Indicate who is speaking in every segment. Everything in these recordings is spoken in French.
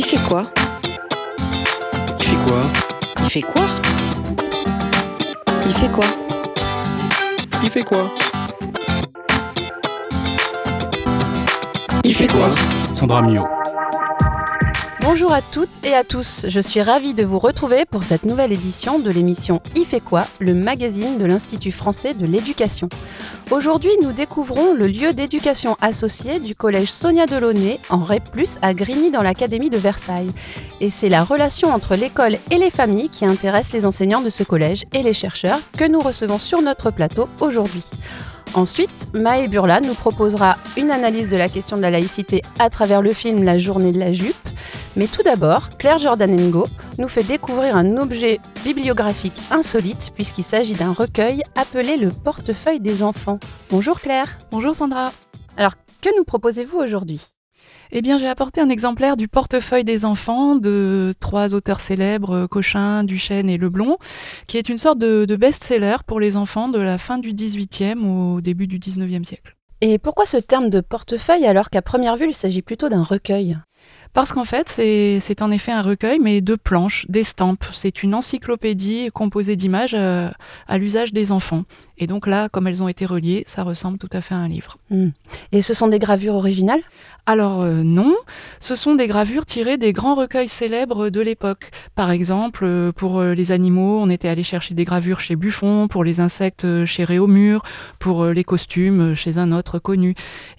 Speaker 1: Il fait quoi
Speaker 2: Il fait quoi
Speaker 1: Il fait quoi Il fait quoi
Speaker 2: Il fait quoi
Speaker 1: Il fait quoi
Speaker 2: Sandra Mio.
Speaker 3: Bonjour à toutes et à tous, je suis ravie de vous retrouver pour cette nouvelle édition de l'émission Il fait quoi, le magazine de l'Institut français de l'éducation. Aujourd'hui, nous découvrons le lieu d'éducation associé du collège Sonia Delaunay en REP+, à Grigny dans l'Académie de Versailles. Et c'est la relation entre l'école et les familles qui intéresse les enseignants de ce collège et les chercheurs que nous recevons sur notre plateau aujourd'hui. Ensuite, Maë Burla nous proposera une analyse de la question de la laïcité à travers le film La journée de la jupe. Mais tout d'abord, Claire Jordanengo nous fait découvrir un objet bibliographique insolite puisqu'il s'agit d'un recueil appelé le portefeuille des enfants. Bonjour Claire.
Speaker 4: Bonjour Sandra.
Speaker 3: Alors, que nous proposez-vous aujourd'hui?
Speaker 4: Eh bien, j'ai apporté un exemplaire du portefeuille des enfants de trois auteurs célèbres, Cochin, Duchesne et Leblon, qui est une sorte de, de best-seller pour les enfants de la fin du XVIIIe au début du XIXe siècle.
Speaker 3: Et pourquoi ce terme de portefeuille alors qu'à première vue il s'agit plutôt d'un recueil?
Speaker 4: Parce qu'en fait, c'est en effet un recueil, mais de planches, d'estampes. C'est une encyclopédie composée d'images euh, à l'usage des enfants. Et donc là, comme elles ont été reliées, ça ressemble tout à fait à un livre.
Speaker 3: Hmm. Et ce sont des gravures originales?
Speaker 4: Alors euh, non, ce sont des gravures tirées des grands recueils célèbres de l'époque. Par exemple, euh, pour les animaux, on était allé chercher des gravures chez Buffon, pour les insectes chez Réaumur, pour les costumes chez un autre connu.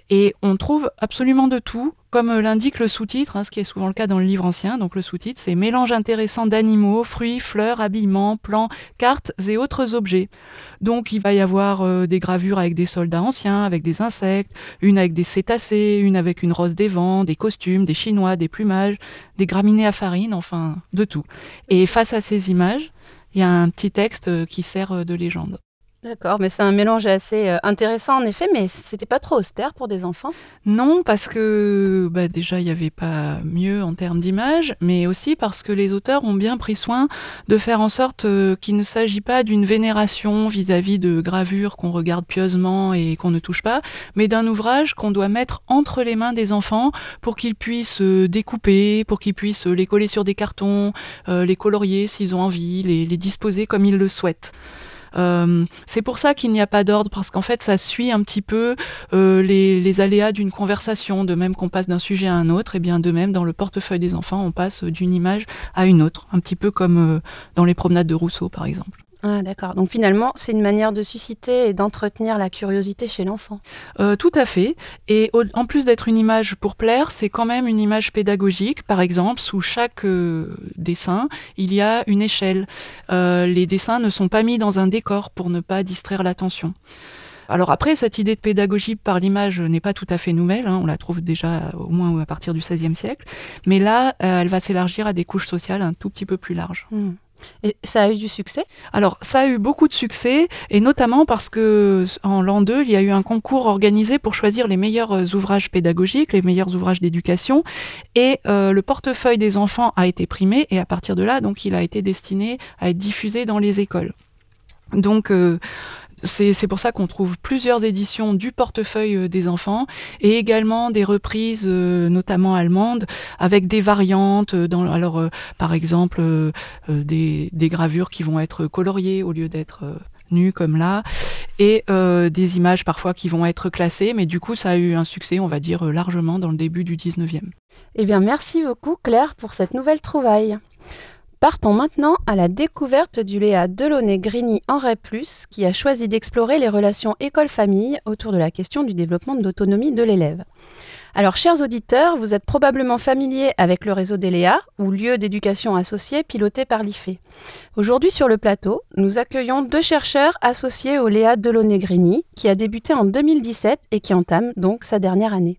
Speaker 4: Et on trouve absolument de tout, comme l'indique le sous-titre, hein, ce qui est souvent le cas dans le livre ancien. Donc le sous-titre, c'est Mélange intéressant d'animaux, fruits, fleurs, habillements, plants, cartes et autres objets. Donc il va y avoir euh, des gravures avec des soldats anciens, avec des insectes, une avec des cétacés, une avec une rose des vents, des costumes, des chinois, des plumages, des graminées à farine, enfin de tout. Et face à ces images, il y a un petit texte euh, qui sert euh, de légende.
Speaker 3: D'accord, mais c'est un mélange assez euh, intéressant en effet, mais c'était pas trop austère pour des enfants?
Speaker 4: Non, parce que bah, déjà, il n'y avait pas mieux en termes d'image, mais aussi parce que les auteurs ont bien pris soin de faire en sorte euh, qu'il ne s'agit pas d'une vénération vis-à-vis de gravures qu'on regarde pieusement et qu'on ne touche pas, mais d'un ouvrage qu'on doit mettre entre les mains des enfants pour qu'ils puissent euh, découper, pour qu'ils puissent les coller sur des cartons, les colorier s'ils ont envie, les, les disposer comme ils le souhaitent. Euh, c'est pour ça qu'il n'y a pas d'ordre, parce qu'en fait, ça suit un petit peu euh, les, les aléas d'une conversation. De même qu'on passe d'un sujet à un autre, et bien de même, dans le portefeuille des enfants, on passe d'une image à une autre, un petit peu comme euh, dans les promenades de Rousseau, par exemple.
Speaker 3: Ah d'accord, donc finalement c'est une manière de susciter et d'entretenir la curiosité chez l'enfant.
Speaker 4: Euh, tout à fait. Et en plus d'être une image pour plaire, c'est quand même une image pédagogique. Par exemple, sous chaque euh, dessin, il y a une échelle. Euh, les dessins ne sont pas mis dans un décor pour ne pas distraire l'attention. Alors après, cette idée de pédagogie par l'image n'est pas tout à fait nouvelle, hein, on la trouve déjà au moins à partir du XVIe siècle, mais là, euh, elle va s'élargir à des couches sociales un tout petit peu plus larges.
Speaker 3: Hmm. Et ça a eu du succès?
Speaker 4: Alors, ça a eu beaucoup de succès, et notamment parce que en l'an 2, il y a eu un concours organisé pour choisir les meilleurs euh, ouvrages pédagogiques, les meilleurs ouvrages d'éducation, et euh, le portefeuille des enfants a été primé, et à partir de là, donc, il a été destiné à être diffusé dans les écoles. Donc, euh, c'est pour ça qu'on trouve plusieurs éditions du portefeuille euh, des enfants et également des reprises, euh, notamment allemandes, avec des variantes. euh, Dans, alors, par exemple, des, des gravures qui vont être coloriées au lieu d'être nues comme là, et des images parfois qui vont être classées. Mais du coup, ça a eu un succès, on va dire, largement dans le début du 19e.
Speaker 3: Eh bien merci beaucoup Claire pour cette nouvelle trouvaille. Partons maintenant à la découverte du Léa Delaunay-Grigny en REP+, qui a choisi d'explorer les relations école-famille autour de la question du développement de l'autonomie de l'élève. Alors, chers auditeurs, vous êtes probablement familiers avec le réseau des Léa, ou lieu d'éducation associé piloté par l'IFE. Aujourd'hui, sur le plateau, nous accueillons deux chercheurs associés au Léa Delaunay-Grigny, qui a débuté en 2017 et qui entame donc sa dernière année.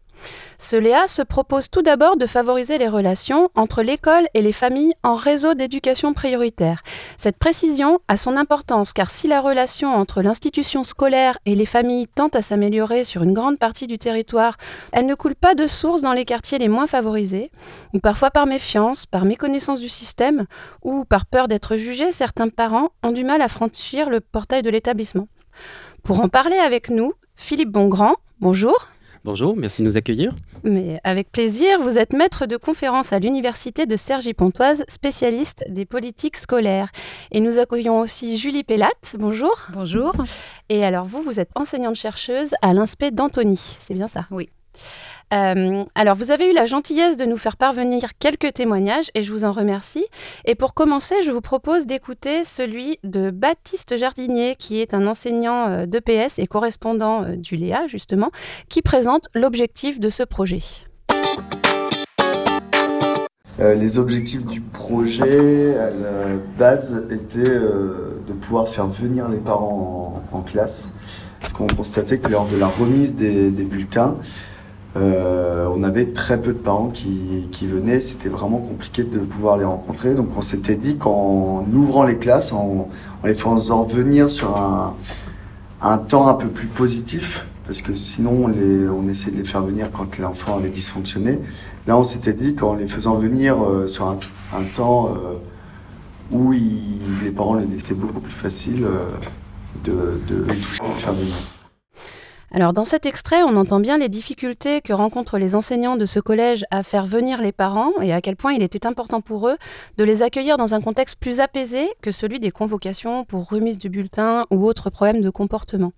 Speaker 3: Ce Léa se propose tout d'abord de favoriser les relations entre l'école et les familles en réseau d'éducation prioritaire. Cette précision a son importance car si la relation entre l'institution scolaire et les familles tente à s'améliorer sur une grande partie du territoire, elle ne coule pas de source dans les quartiers les moins favorisés, ou parfois par méfiance, par méconnaissance du système, ou par peur d'être jugés, certains parents ont du mal à franchir le portail de l'établissement. Pour en parler avec nous, Philippe Bongrand, bonjour.
Speaker 5: Bonjour, merci de nous accueillir.
Speaker 3: Mais avec plaisir, vous êtes maître de conférence à l'université de Cergy-Pontoise, spécialiste des politiques scolaires. Et nous accueillons aussi Julie Pellatte. Bonjour.
Speaker 6: Bonjour.
Speaker 3: Et alors vous, vous êtes enseignante chercheuse à l'INSPE d'Antony, c'est bien ça?
Speaker 6: Oui.
Speaker 3: Euh, alors, vous avez eu la gentillesse de nous faire parvenir quelques témoignages et je vous en remercie. Et pour commencer, je vous propose d'écouter celui de Baptiste Jardinier, qui est un enseignant euh, d'EPS et correspondant euh, du Léa, justement, qui présente l'objectif de ce projet.
Speaker 7: Les objectifs du projet à la base étaient de pouvoir faire venir les parents en, classe. Parce qu'on constatait que lors de la remise des bulletins, euh, on avait très peu de parents qui, qui venaient. C'était vraiment compliqué de pouvoir les rencontrer. Donc on s'était dit qu'en ouvrant les classes, en, en les faisant venir sur un, un temps un peu plus positif, parce que sinon on, les, on essayait de les faire venir quand l'enfant avait dysfonctionné. Là, on s'était dit qu'en les faisant venir euh, sur un, un temps euh, où ils- les parents les c'était beaucoup plus facile euh, de, de les toucher de faire venir.
Speaker 3: Alors, dans cet extrait, on entend bien les difficultés que rencontrent les enseignants de ce collège à faire venir les parents et à quel point il était important pour eux de les accueillir dans un contexte plus apaisé que celui des convocations pour remise du bulletin ou autres problèmes de comportement.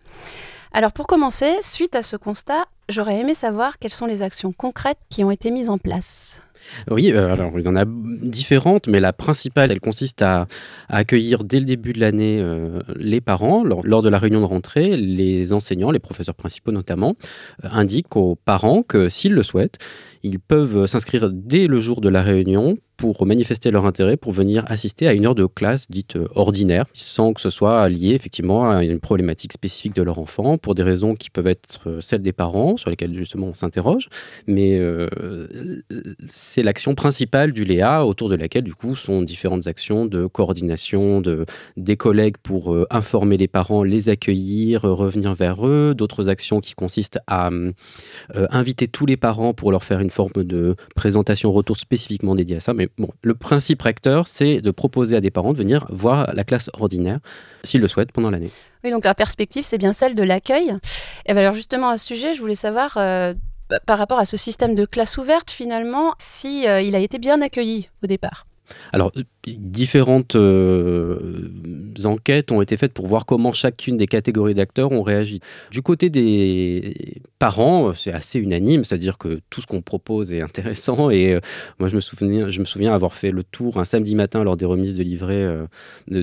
Speaker 3: Alors, pour commencer, suite à ce constat, j'aurais aimé savoir quelles sont les actions concrètes qui ont été mises en place.
Speaker 5: Oui, euh, il y en a différentes, mais la principale, elle consiste à, accueillir dès le début de l'année euh, les parents. Lors, lors de la réunion de rentrée, les enseignants, les professeurs principaux notamment, euh, indiquent aux parents que s'ils le souhaitent, ils peuvent s'inscrire dès le jour de la réunion pour manifester leur intérêt pour venir assister à une heure de classe dite euh, ordinaire, sans que ce soit lié effectivement à une problématique spécifique de leur enfant, pour des raisons qui peuvent être euh, celles des parents, sur lesquelles justement on s'interroge, mais euh, c'est l'action principale du Léa, autour de laquelle du coup sont différentes actions de coordination de, des collègues pour informer les parents, les accueillir, revenir vers eux, d'autres actions qui consistent à inviter tous les parents pour leur faire une forme de présentation retour spécifiquement dédiée à ça. Mais bon, le principe recteur, c'est de proposer à des parents de venir voir la classe ordinaire, s'ils le souhaitent, pendant l'année.
Speaker 3: Oui, donc la perspective, c'est bien celle de l'accueil. Et ben alors justement, à ce sujet, je voulais savoir, euh, bah, par rapport à ce système de classe ouverte, finalement, si euh, il a été bien accueilli au départ?
Speaker 5: Alors, différentes euh, enquêtes ont été faites pour voir comment chacune des catégories d'acteurs ont réagi. Du côté des parents, c'est assez unanime, c'est-à-dire que tout ce qu'on propose est intéressant. Et euh, moi, je me, souviens, avoir fait le tour un samedi matin lors des remises de livrets euh,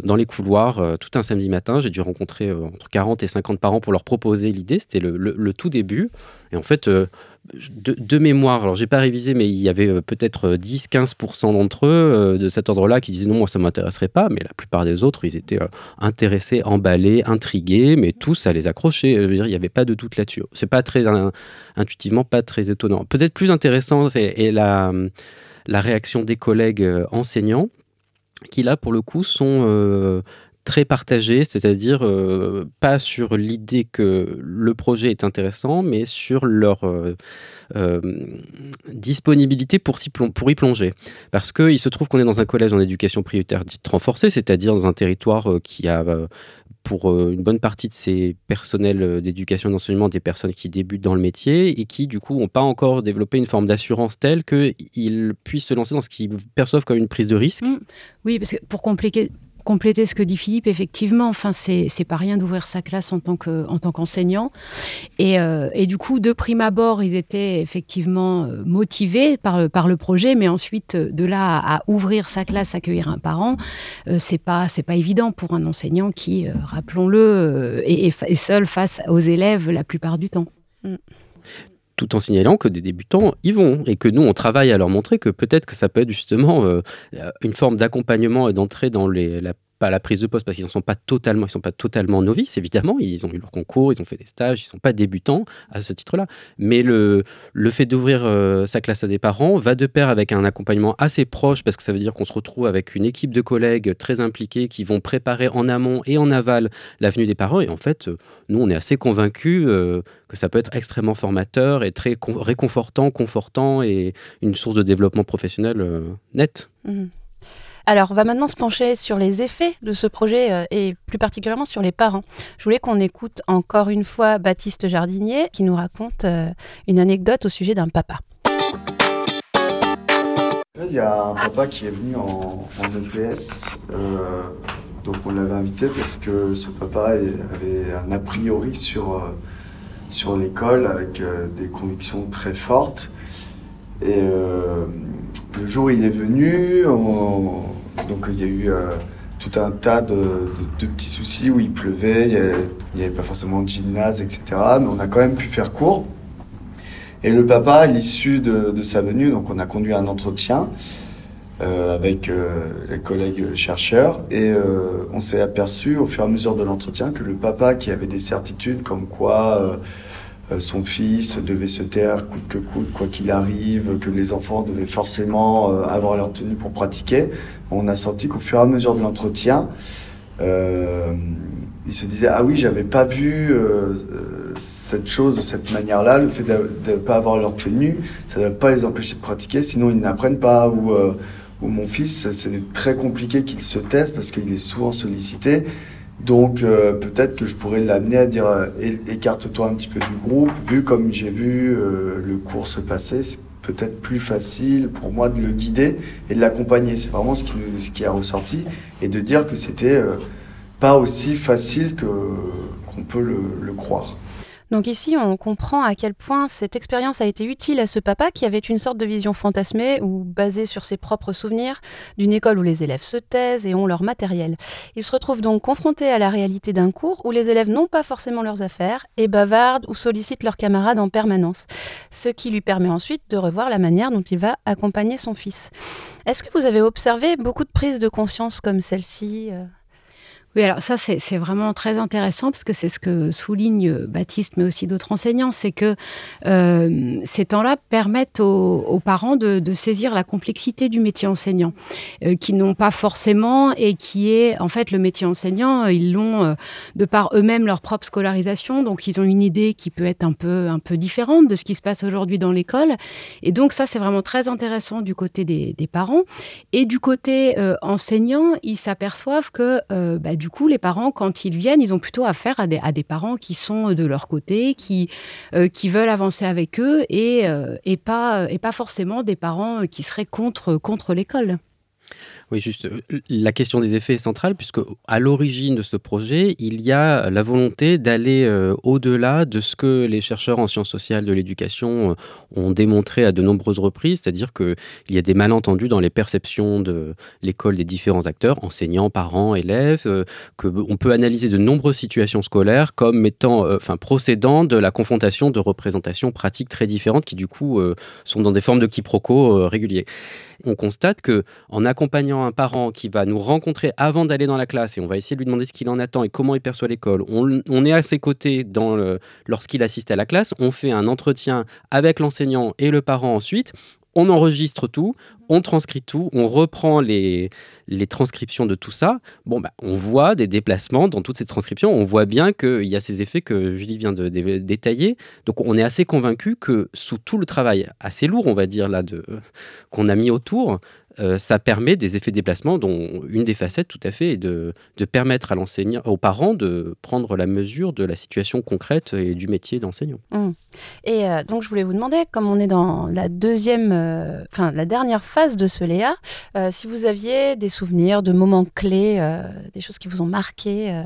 Speaker 5: dans les couloirs, tout un samedi matin. J'ai dû rencontrer entre 40 et 50 parents pour leur proposer l'idée. C'était le, tout début. Et en fait, de, de mémoire, alors j'ai pas révisé, mais il y avait peut-être 10-15% d'entre eux euh, de cet ordre-là qui disaient non, moi ça m'intéresserait pas, mais la plupart des autres, ils étaient euh, intéressés, emballés, intrigués, mais tous ça les accrochait. Je veux dire, il n'y avait pas de doute là-dessus. C'est pas très in- intuitivement pas très étonnant. Peut-être plus intéressant est, la, la réaction des collègues euh, enseignants qui là pour le coup sont très partagés, c'est-à-dire euh, pas sur l'idée que le projet est intéressant, mais sur leur euh, euh, disponibilité pour, y plonger. Parce qu'il se trouve qu'on est dans un collège en éducation prioritaire dite renforcée, c'est-à-dire dans un territoire qui a pour une bonne partie de ses personnels d'éducation et d'enseignement des personnes qui débutent dans le métier et qui du coup n'ont pas encore développé une forme d'assurance telle qu'ils puissent se lancer dans ce qu'ils perçoivent comme une prise de risque.
Speaker 6: Mm. Oui, parce que pour compliquer- compléter ce que dit Philippe, effectivement, enfin, c'est pas rien d'ouvrir sa classe en tant que- en tant qu'enseignant. et, euh, et du coup, de prime abord, ils étaient effectivement euh, motivés par le, projet, mais ensuite, de là à, ouvrir sa classe, accueillir un parent, euh, c'est pas pas évident pour un enseignant qui, rappelons-le, est, seul face aux élèves la plupart du temps.
Speaker 5: Tout en signalant que des débutants y vont et que nous on travaille à leur montrer que peut-être que ça peut être justement euh, une forme d'accompagnement et d'entrée dans les, la, pas la prise de poste parce qu'ils ne sont pas totalement ils sont pas totalement novices évidemment ils ont eu leur concours ils ont fait des stages ils sont pas débutants à ce titre-là mais le, le fait d'ouvrir euh, sa classe à des parents va de pair avec un accompagnement assez proche parce que ça veut dire qu'on se retrouve avec une équipe de collègues très impliqués qui vont préparer en amont et en aval la venue des parents et en fait euh, nous on est assez convaincus euh, que ça peut être extrêmement formateur et très con- réconfortant, confortant et une source de développement professionnel net.
Speaker 3: Mhm. Alors, on va maintenant se pencher sur les effets de ce projet euh, et plus particulièrement sur les parents. Je voulais qu'on écoute encore une fois Baptiste Jardinier qui nous raconte euh, une anecdote au sujet d'un papa.
Speaker 7: Il y a un papa qui est venu en, en EPS, euh, donc on l'avait invité parce que ce papa avait un a priori sur, sur l'école avec des convictions très fortes. Et le jour où il est venu, on- donc il y a eu euh, tout un tas de, petits soucis où il pleuvait, il n'y avait pas forcément de gymnase, etc. Mais on a quand même pu faire court. Et le papa, à l'issue de, sa venue, donc on a conduit un entretien euh, avec euh, les collègues chercheurs et on s'est aperçu au fur et à mesure de l'entretien que le papa qui avait des certitudes comme quoi son fils devait se taire coûte que coûte, quoi qu'il arrive, que les enfants devaient forcément euh, avoir leur tenue pour pratiquer, on a senti qu'au fur et à mesure de l'entretien, euh, il se disait ah oui j'avais pas vu euh, euh, cette chose de cette manière-là. Le fait de ne pas avoir leur tenue ça ne va pas les empêcher de pratiquer sinon ils n'apprennent pas. Ou euh, mon fils c'est très compliqué qu'il se taise parce qu'il est souvent sollicité donc euh, peut-être que je pourrais l'amener à dire euh, écarte-toi un petit peu du groupe. Vu comme j'ai vu euh, le cours se passer c'est peut-être plus facile pour moi de le guider et de l'accompagner. C'est vraiment ce qui ce qui a ressorti. Et de dire que c'était pas aussi facile que qu'on peut le croire.
Speaker 3: Donc ici, on comprend à quel point cette expérience a été utile à ce papa qui avait une sorte de vision fantasmée ou basée sur ses propres souvenirs d'une école où les élèves se taisent et ont leur matériel. Il se retrouve donc confronté à la réalité d'un cours où les élèves n'ont pas forcément leurs affaires et bavardent ou sollicitent leurs camarades en permanence, ce qui lui permet ensuite de revoir la manière dont il va accompagner son fils. Est-ce que vous avez observé beaucoup de prises de conscience comme celle-ci euh?
Speaker 6: Oui, alors ça, c'est vraiment très intéressant parce que c'est ce que souligne euh, Baptiste, mais aussi d'autres enseignants, c'est que euh, ces temps-là permettent aux, parents de, saisir la complexité du métier enseignant, euh, qui n'ont pas forcément et qui est, en fait, le métier enseignant, euh, ils l'ont de par eux-mêmes leur propre scolarisation, donc ils ont une idée qui peut être un peu, un peu différente de ce qui se passe aujourd'hui dans l'école. Et donc ça, c'est vraiment très intéressant du côté des, parents. Et du côté enseignant, ils s'aperçoivent que bah, du coup, les parents, quand ils viennent, ils ont plutôt affaire à des, parents qui sont de leur côté, qui, euh, qui veulent avancer avec eux et, euh, et, pas, et pas forcément des parents qui seraient contre, contre l'école.
Speaker 5: Oui, juste, euh, la question des effets est centrale puisque à l'origine de ce projet, il y a la volonté d'aller euh, au-delà de ce que les chercheurs en sciences sociales de l'éducation euh, ont démontré à de nombreuses reprises, c'est-à-dire qu'il y a des malentendus dans les perceptions de l'école des différents acteurs, enseignants, parents, élèves, euh, que on peut analyser de nombreuses situations scolaires comme étant, enfin, procédant de la confrontation de représentations pratiques très différentes qui du coup sont dans des formes de quiproquos euh, réguliers. On constate que en accompagnant un parent qui va nous rencontrer avant d'aller dans la classe et on va essayer de lui demander ce qu'il en attend et comment il perçoit l'école, on, on est à ses côtés lorsqu'il assiste à la classe, on fait un entretien avec l'enseignant et le parent ensuite, on enregistre tout, on transcrit tout, on reprend les, transcriptions de tout ça. Bon, bah, on voit des déplacements dans toutes ces transcriptions, on voit bien qu'il y a ces effets que Julie vient de dé- détailler. Donc on est assez convaincu que sous tout le travail assez lourd, on va dire, là, qu'on a mis autour, euh, ça permet des effets de déplacement dont une des facettes tout à fait est de, permettre à l'enseignant, aux parents de prendre la mesure de la situation concrète et du métier d'enseignant.
Speaker 3: Et euh, donc, je voulais vous demander, comme on est dans la deuxième, euh, enfin la dernière phase de ce Léa, si vous aviez des souvenirs de moments clés, des choses qui vous ont marqué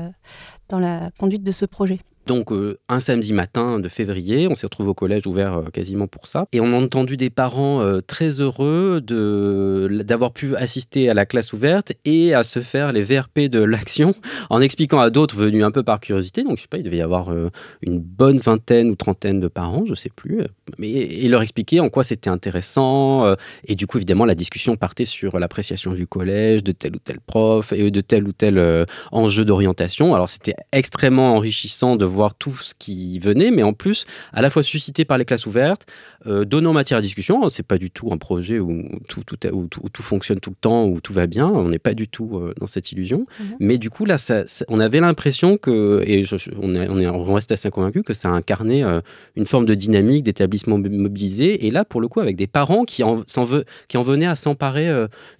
Speaker 3: dans la conduite de ce projet?
Speaker 5: Donc euh, un samedi matin de février, on s'est retrouvé au collège ouvert euh, quasiment pour ça. Et on a entendu des parents euh, très heureux d'avoir pu assister à la classe ouverte et à se faire les VRP de l'action en expliquant à d'autres venus un peu par curiosité. Donc je sais pas, il devait y avoir une bonne vingtaine ou trentaine de parents, je sais plus. Mais, et leur expliquer en quoi c'était intéressant. et du coup, évidemment, la discussion partait sur l'appréciation du collège, de tel ou tel prof et de tel ou tel enjeu d'orientation. Alors c'était extrêmement enrichissant de voir voir tout ce qui venait, mais en plus, à la fois suscité par les classes ouvertes, euh, donnant matière à discussion. C'est pas du tout un projet où tout, tout, où tout, où tout fonctionne tout le temps, où tout va bien. On n'est pas du tout euh, dans cette illusion.
Speaker 3: Mhm.
Speaker 5: Mais du coup, là, ça- ça- on avait l'impression que, et je- je- on, est, on, est, on reste assez convaincu que ça incarnait euh, une forme de dynamique d'établissement mo- mobilisé. Et là, pour le coup, avec des parents qui en, s'en ve- qui en venaient à s'emparer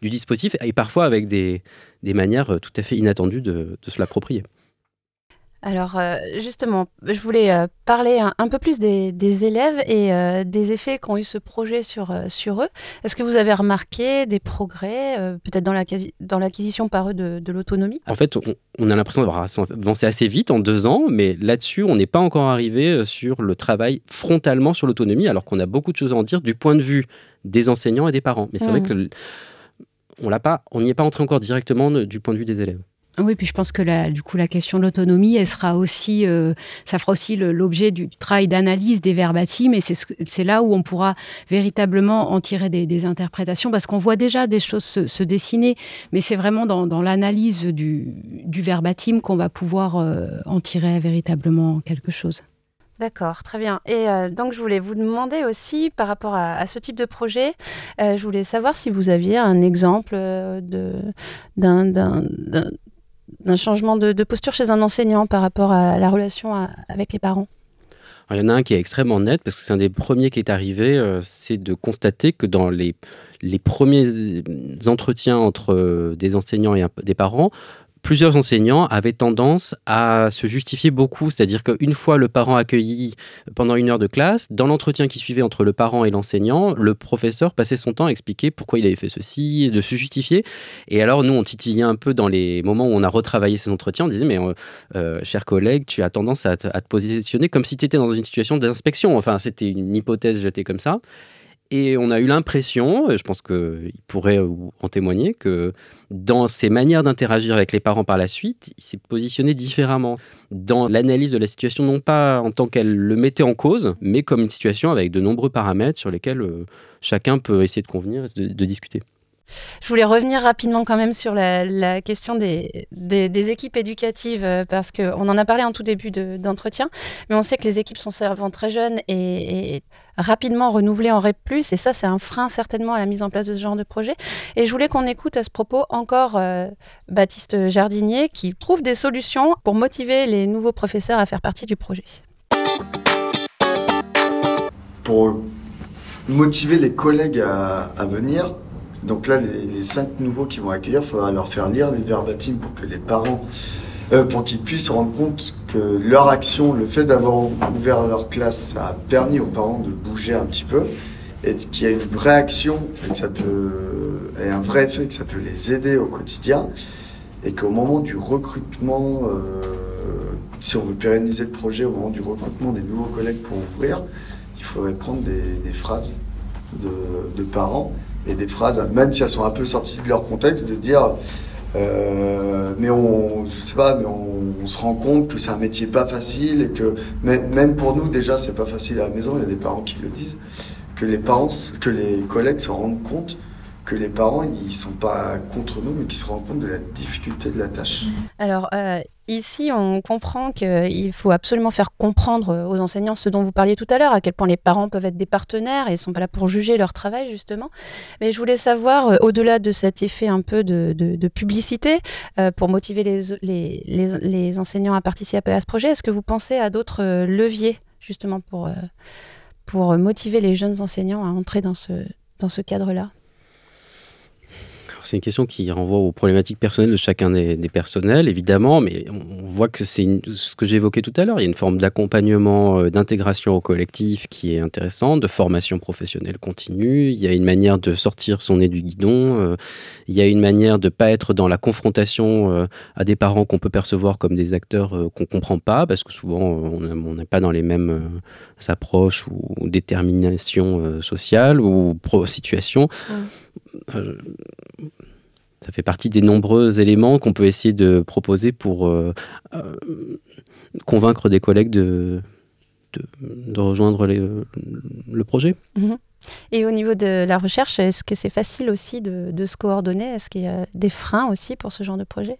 Speaker 5: du dispositif et parfois avec des, des manières tout à fait inattendues de, de se l'approprier.
Speaker 3: Alors euh, justement, je voulais euh, parler un, un peu plus des, des élèves et euh, des effets qu'ont eu ce projet sur, sur eux. Est-ce que vous avez remarqué des progrès, euh, peut-être dans l'acquisi- dans l'acquisition par eux de, de l'autonomie?
Speaker 5: En fait, on, on a l'impression d'avoir avancé assez vite en deux ans, mais là-dessus, on n'est pas encore arrivé sur le travail frontalement sur l'autonomie, alors qu'on a beaucoup de choses à en dire du point de vue des enseignants et des parents. Mais c'est vrai
Speaker 3: Mhm.
Speaker 5: que on n'y est pas entré encore directement du point de vue des élèves.
Speaker 6: Oui, puis je pense que la, du coup, la question de l'autonomie, elle sera aussi, euh, ça fera aussi l'objet du travail d'analyse des verbatims, et c'est ce- c'est là où on pourra véritablement en tirer des, interprétations, parce qu'on voit déjà des choses se, dessiner, mais c'est vraiment dans, l'analyse du, du verbatim qu'on va pouvoir euh, en tirer véritablement quelque chose.
Speaker 3: D'accord, très bien. Et euh, donc, je voulais vous demander aussi, par rapport à, ce type de projet, je voulais savoir si vous aviez un exemple d'un d'un changement de, posture chez un enseignant par rapport à la relation avec les parents?
Speaker 5: Il y en a un qui est extrêmement net, parce que c'est un des premiers qui est arrivé, euh, c'est de constater que dans les, premiers euh, entretiens entre euh, des enseignants et un- des parents, plusieurs enseignants avaient tendance à se justifier beaucoup, c'est-à-dire qu'une fois le parent accueilli pendant une heure de classe, dans l'entretien qui suivait entre le parent et l'enseignant, le professeur passait son temps à expliquer pourquoi il avait fait ceci, de se justifier. Et alors nous, on titillait un peu dans les moments où on a retravaillé ces entretiens, on disait mais euh, euh, cher collègue, tu as tendance à te, à te positionner comme si tu étais dans une situation d'inspection. Enfin, c'était une hypothèse jetée comme ça. Et on a eu l'impression, je pense qu'il pourrait en témoigner, que dans ses manières d'interagir avec les parents par la suite, il s'est positionné différemment dans l'analyse de la situation, non pas en tant qu'elle le mettait en cause, mais comme une situation avec de nombreux paramètres sur lesquels euh, chacun peut essayer de convenir et de, de discuter.
Speaker 3: Je voulais revenir rapidement quand même sur la, question des, équipes éducatives, euh, parce qu'on en a parlé en tout début de- d'entretien, mais on sait que les équipes sont souvent très jeunes et, rapidement renouvelées en REP+, et ça c'est un frein certainement à la mise en place de ce genre de projet. Et je voulais qu'on écoute à ce propos encore euh, Baptiste Jardinier, qui trouve des solutions pour motiver les nouveaux professeurs à faire partie du projet.
Speaker 7: pour motiver les collègues à venir. Donc là, les, cinq nouveaux qui vont accueillir, il faudra leur faire lire les verbatims pour que les parents, euh, pour qu'ils puissent se rendre compte que leur action, le fait d'avoir ouvert leur classe, ça a permis aux parents de bouger un petit peu et qu'il y a une vraie action et que ça peut, et un vrai effet, que ça peut les aider au quotidien et qu'au moment du recrutement, euh, si on veut pérenniser le projet, au moment du recrutement des nouveaux collègues pour ouvrir, il faudrait prendre des, phrases de parents et des phrases, même si elles sont un peu sorties de leur contexte, de dire euh, mais on, je sais pas, mais on, se rend compte que c'est un métier pas facile et que même même pour nous déjà c'est pas facile à la maison. Il y a des parents qui le disent, que les parents, que les collègues se rendent compte que les parents ils sont pas contre nous, mais qu'ils se rendent compte de la difficulté de la tâche.
Speaker 3: Alors euh, ici, on comprend qu'il faut absolument faire comprendre aux enseignants ce dont vous parliez tout à l'heure, à quel point les parents peuvent être des partenaires et ne sont pas là pour juger leur travail justement. Mais je voulais savoir, euh, au-delà de cet effet un peu de, publicité, euh, pour motiver les, enseignants à participer à ce projet, est-ce que vous pensez à d'autres leviers justement pour, pour motiver les jeunes enseignants à entrer dans ce, cadre-là?
Speaker 5: C'est une question qui renvoie aux problématiques personnelles de chacun des, personnels, évidemment, mais on, voit que c'est ce que j'évoquais tout à l'heure. Il y a une forme d'accompagnement, euh, d'intégration au collectif qui est intéressante, de formation professionnelle continue. Il y a une manière de sortir son nez du guidon. euh, il y a une manière de ne pas être dans la confrontation euh, à des parents qu'on peut percevoir comme des acteurs qu'on ne comprend pas, parce que souvent on n'est pas dans les mêmes approches ou déterminations sociales ou situations. Ça fait partie des nombreux éléments qu'on peut essayer de proposer pour euh, euh, convaincre des collègues de, de, rejoindre le projet.
Speaker 3: Et au niveau de la recherche, est-ce que c'est facile aussi de se coordonner? Est-ce qu'il y a des freins aussi pour ce genre de projet?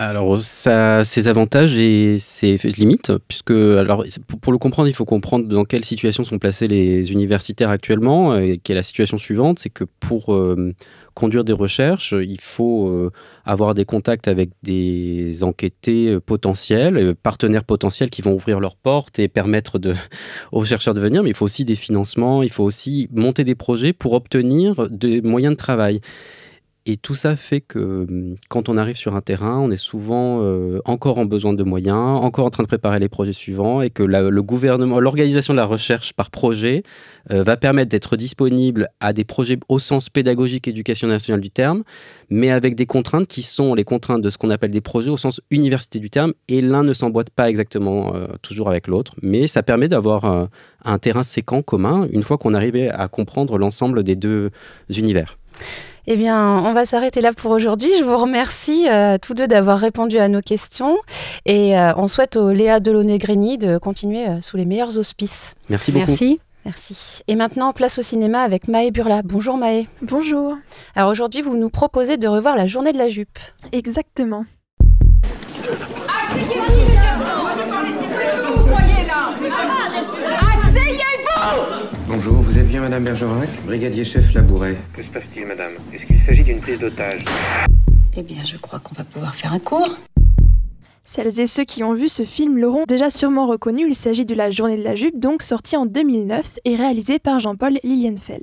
Speaker 5: Alors, ça a ses avantages et ses limites, puisque, alors, pour le comprendre, il faut comprendre dans quelle situation sont placés les universitaires actuellement, et qui est la situation suivante, c'est que pour euh, conduire des recherches, il faut euh, avoir des contacts avec des enquêtés euh, potentiels, partenaires potentiels qui vont ouvrir leurs portes et permettre aux chercheurs de venir, mais il faut aussi des financements, il faut aussi monter des projets pour obtenir des moyens de travail. Et tout ça fait que hum, quand on arrive sur un terrain, on est souvent euh, encore en besoin de moyens, encore en train de préparer les projets suivants, et que le gouvernement, l'organisation de la recherche par projet euh, va permettre d'être disponible à des projets au sens pédagogique, éducation nationale du terme, mais avec des contraintes qui sont les contraintes de ce qu'on appelle des projets au sens université du terme, et l'un ne s'emboîte pas exactement euh, toujours avec l'autre, mais ça permet d'avoir un terrain séquent commun une fois qu'on arrive à comprendre l'ensemble des deux univers.
Speaker 3: Eh bien, on va s'arrêter là pour aujourd'hui. Je vous remercie euh, tous deux d'avoir répondu à nos questions et euh, on souhaite au Léa Delaunay-Grigny de continuer euh, sous les meilleurs auspices.
Speaker 5: Merci beaucoup.
Speaker 6: Merci.
Speaker 3: Merci. Et maintenant, place au cinéma avec Maë Burla. Bonjour Maë.
Speaker 1: Bonjour.
Speaker 3: Alors aujourd'hui, vous nous proposez de revoir la journée de la jupe.
Speaker 1: Exactement.
Speaker 8: Bonjour, vous êtes bien Madame Bergerac Brigadier chef Labouret.
Speaker 9: Que se passe-t-il, madame? Est-ce qu'il s'agit d'une prise d'otage?
Speaker 10: Eh bien, je crois qu'on va pouvoir faire un cours.
Speaker 1: Celles et ceux qui ont vu ce film l'auront déjà sûrement reconnu. Il s'agit de La Journée de la Jupe, donc sorti en 2009 et réalisé par Jean-Paul Lilienfeld.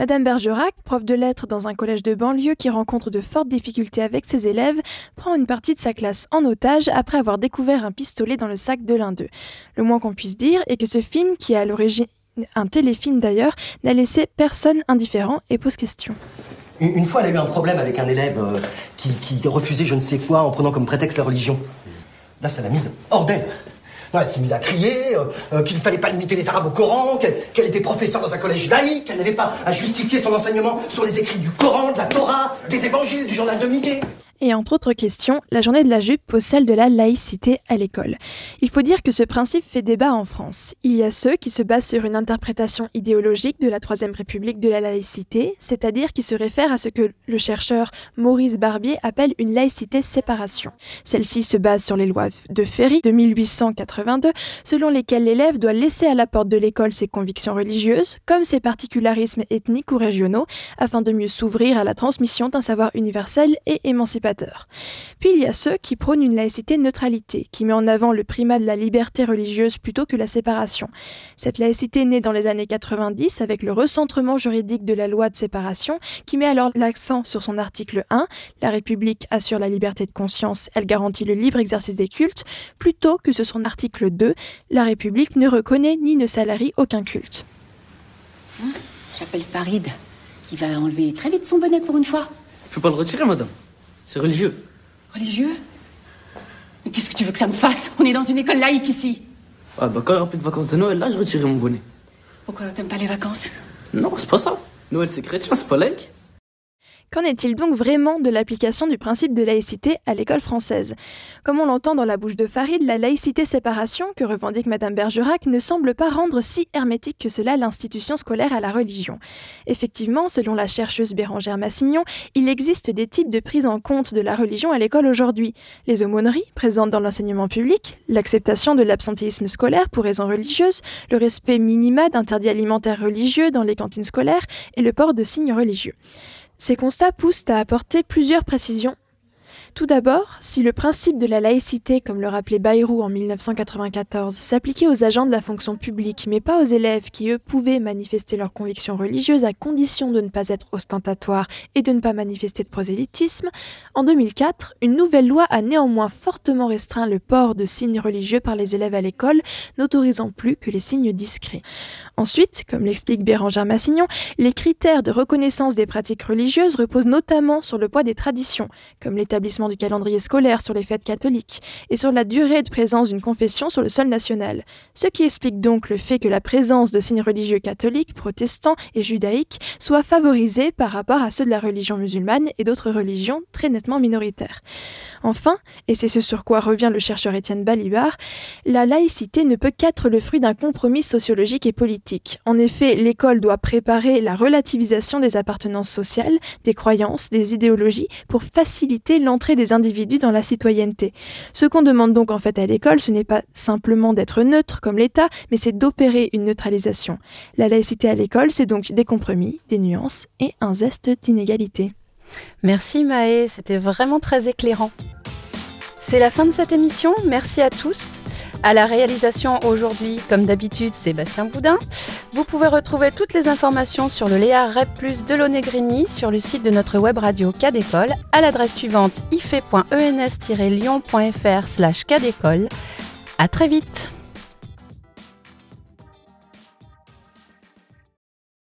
Speaker 1: Madame Bergerac, prof de lettres dans un collège de banlieue qui rencontre de fortes difficultés avec ses élèves, prend une partie de sa classe en otage après avoir découvert un pistolet dans le sac de l'un d'eux. Le moins qu'on puisse dire est que ce film, qui est à l'origine un téléfilm d'ailleurs, n'a laissé personne indifférent et pose question.
Speaker 11: Une fois, elle a eu un problème avec un élève euh, qui, refusait je ne sais quoi en prenant comme prétexte la religion. Là, ça l'a mise hors d'elle. Elle s'est mise à crier euh, euh, qu'il ne fallait pas limiter les Arabes au Coran, qu'elle qu'elle était professeure dans un collège laïque, qu'elle n'avait pas à justifier son enseignement sur les écrits du Coran, de la Torah, des évangiles, du journal de Mickey.
Speaker 1: Et entre autres questions, la journée de la jupe pose celle de la laïcité à l'école. Il faut dire que ce principe fait débat en France. Il y a ceux qui se basent sur une interprétation idéologique de la Troisième République de la laïcité, c'est-à-dire qui se réfère à ce que le chercheur Maurice Barbier appelle une laïcité séparation. Celle-ci se base sur les lois de Ferry de 1882, selon lesquelles l'élève doit laisser à la porte de l'école ses convictions religieuses, comme ses particularismes ethniques ou régionaux, afin de mieux s'ouvrir à la transmission d'un savoir universel et émancipateur. Puis il y a ceux qui prônent une laïcité neutralité, qui met en avant le primat de la liberté religieuse plutôt que la séparation. Cette laïcité naît dans les années 90 avec le recentrement juridique de la loi de séparation, qui met alors l'accent sur son article 1, la République assure la liberté de conscience, elle garantit le libre exercice des cultes, plutôt que sur son article 2, la République ne reconnaît ni ne salarie aucun culte.
Speaker 10: Hein? J'appelle Farid, qui va enlever très vite son bonnet pour une fois.
Speaker 12: Je peux pas le retirer, madame. C'est religieux.
Speaker 10: Religieux Mais qu'est-ce que tu veux que ça me fasse? On est dans une école laïque ici.
Speaker 12: Ah bah quand il n'y aura plus de vacances de Noël, là, je retirerai mon bonnet.
Speaker 10: Pourquoi t'aimes pas les vacances?
Speaker 12: Non, c'est pas ça. Noël, c'est chrétien, c'est pas laïque.
Speaker 1: Qu'en est-il donc vraiment de l'application du principe de laïcité à l'école française? Comme on l'entend dans la bouche de Farid, la laïcité-séparation que revendique Madame Bergerac ne semble pas rendre si hermétique que cela l'institution scolaire à la religion. Effectivement, selon la chercheuse Bérangère Massignon, il existe des types de prise en compte de la religion à l'école aujourd'hui. Les aumôneries, présentes dans l'enseignement public, l'acceptation de l'absentéisme scolaire pour raisons religieuses, le respect minima d'interdits alimentaires religieux dans les cantines scolaires et le port de signes religieux. Ces constats poussent à apporter plusieurs précisions. Tout d'abord, si le principe de la laïcité, comme le rappelait Bayrou en 1994, s'appliquait aux agents de la fonction publique, mais pas aux élèves qui, eux, pouvaient manifester leurs convictions religieuses à condition de ne pas être ostentatoires et de ne pas manifester de prosélytisme, en 2004, une nouvelle loi a néanmoins fortement restreint le port de signes religieux par les élèves à l'école, n'autorisant plus que les signes discrets. Ensuite, comme l'explique Bérangère Massignon, les critères de reconnaissance des pratiques religieuses reposent notamment sur le poids des traditions, comme l'établissement du calendrier scolaire sur les fêtes catholiques, et sur la durée de présence d'une confession sur le sol national. Ce qui explique donc le fait que la présence de signes religieux catholiques, protestants et judaïques soit favorisée par rapport à ceux de la religion musulmane et d'autres religions très nettement minoritaires. Enfin, et c'est ce sur quoi revient le chercheur Étienne Balibar, la laïcité ne peut qu'être le fruit d'un compromis sociologique et politique. En effet, l'école doit préparer la relativisation des appartenances sociales, des croyances, des idéologies pour faciliter l'entrée des individus dans la citoyenneté. Ce qu'on demande donc en fait à l'école, ce n'est pas simplement d'être neutre comme l'État, mais c'est d'opérer une neutralisation. La laïcité à l'école, c'est donc des compromis, des nuances et un zeste d'inégalité.
Speaker 3: Merci Maë, c'était vraiment très éclairant. C'est la fin de cette émission, merci à tous. À la réalisation aujourd'hui, comme d'habitude, Sébastien Boudin. Vous pouvez retrouver toutes les informations sur le Léa Rep Plus de Lonegrini sur le site de notre web radio Cadécole à l'adresse suivante ife.ens-lyon.fr slash. À très vite